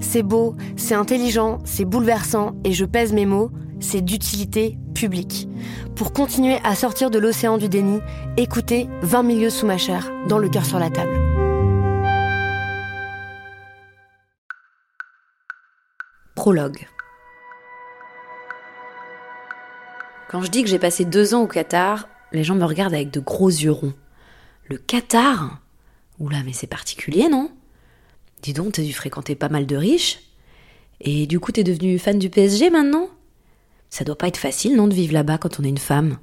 C'est beau, c'est intelligent, c'est bouleversant, et je pèse mes mots, c'est d'utilité publique. Pour continuer à sortir de l'océan du déni, écoutez 20 milieux sous ma chair, dans le cœur sur la table. Prologue. Quand je dis que j'ai passé deux ans au Qatar, les gens me regardent avec de gros yeux ronds. Le Qatar? Oula, mais c'est particulier, non? Dis donc, t'as dû fréquenter pas mal de riches. Et du coup, t'es devenue fan du PSG maintenant? Ça doit pas être facile, non, de vivre là-bas quand on est une femme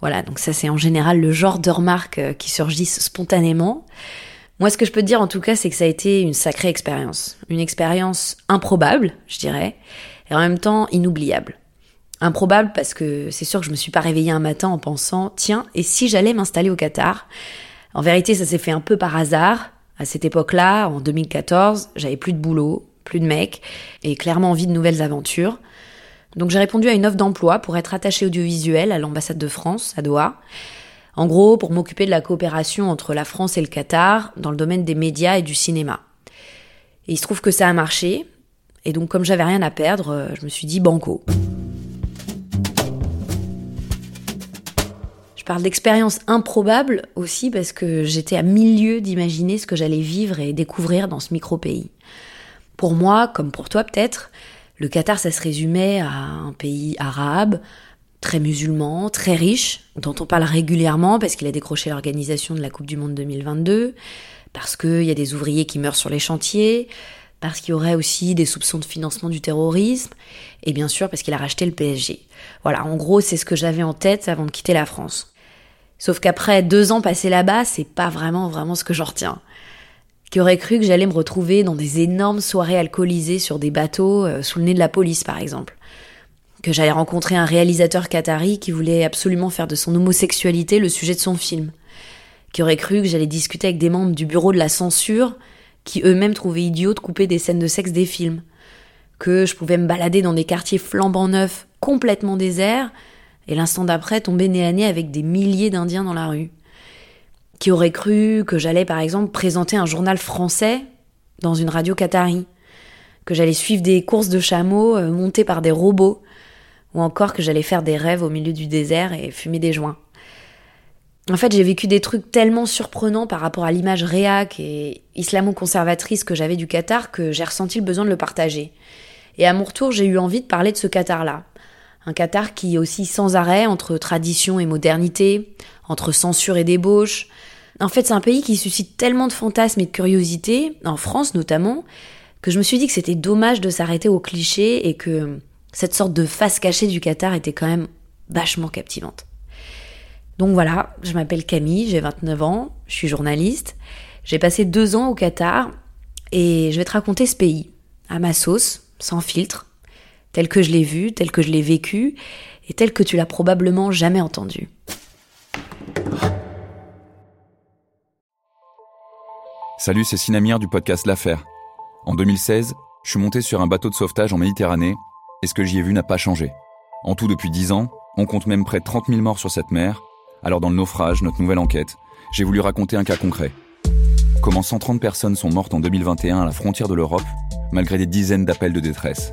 Voilà, donc ça c'est en général le genre de remarques euh, qui surgissent spontanément. Moi, ce que je peux te dire en tout cas, c'est que ça a été une sacrée expérience. Une expérience improbable, je dirais, et en même temps inoubliable. Improbable parce que c'est sûr que je me suis pas réveillée un matin en pensant tiens, et si j'allais m'installer au Qatar? En vérité, ça s'est fait un peu par hasard. À cette époque-là, en 2014, j'avais plus de boulot, plus de mecs, et clairement envie de nouvelles aventures. Donc j'ai répondu à une offre d'emploi pour être attachée audiovisuelle à l'ambassade de France, à Doha. En gros, pour m'occuper de la coopération entre la France et le Qatar dans le domaine des médias et du cinéma. Et il se trouve que ça a marché. Et donc, comme j'avais rien à perdre, euh, je me suis dit banco. Je parle d'expérience improbable aussi parce que j'étais à milieu d'imaginer ce que j'allais vivre et découvrir dans ce micro-pays. Pour moi, comme pour toi peut-être, le Qatar, ça se résumait à un pays arabe, très musulman, très riche, dont on parle régulièrement parce qu'il a décroché l'organisation de la Coupe du Monde 2022, parce qu'il y a des ouvriers qui meurent sur les chantiers, parce qu'il y aurait aussi des soupçons de financement du terrorisme, et bien sûr parce qu'il a racheté le PSG. Voilà, en gros, c'est ce que j'avais en tête avant de quitter la France. Sauf qu'après deux ans passés là-bas, c'est pas vraiment vraiment ce que j'en retiens. Qui aurait cru que j'allais me retrouver dans des énormes soirées alcoolisées sur des bateaux euh, sous le nez de la police, par exemple. Que j'allais rencontrer un réalisateur qatari qui voulait absolument faire de son homosexualité le sujet de son film, qui aurait cru que j'allais discuter avec des membres du bureau de la censure qui eux-mêmes trouvaient idiot de couper des scènes de sexe des films, que je pouvais me balader dans des quartiers flambant neufs, complètement déserts, et l'instant d'après tomber nez à nez avec des milliers d'Indiens dans la rue, qui aurait cru que j'allais par exemple présenter un journal français dans une radio qatari, que j'allais suivre des courses de chameaux euh, montées par des robots, ou encore que j'allais faire des rêves au milieu du désert et fumer des joints. En fait, j'ai vécu des trucs tellement surprenants par rapport à l'image réac et islamo-conservatrice que j'avais du Qatar que j'ai ressenti le besoin de le partager. Et à mon retour, j'ai eu envie de parler de ce Qatar-là. Un Qatar qui est aussi sans arrêt entre tradition et modernité, entre censure et débauche. En fait, c'est un pays qui suscite tellement de fantasmes et de curiosité, en France notamment, que je me suis dit que c'était dommage de s'arrêter aux clichés et que cette sorte de face cachée du Qatar était quand même vachement captivante. Donc voilà, je m'appelle Camille, j'ai 29 ans, je suis journaliste, j'ai passé deux ans au Qatar et je vais te raconter ce pays, à ma sauce, sans filtre, tel que je l'ai vu, tel que je l'ai vécu et tel que tu l'as probablement jamais entendu. Salut, c'est Sinamir du podcast L'Affaire. En 2016, je suis monté sur un bateau de sauvetage en Méditerranée et ce que j'y ai vu n'a pas changé. En tout, depuis 10 ans, on compte même près de 30 000 morts sur cette mer. Alors dans le naufrage, notre nouvelle enquête, j'ai voulu raconter un cas concret. Comment 130 personnes sont mortes en 2021 à la frontière de l'Europe, malgré des dizaines d'appels de détresse.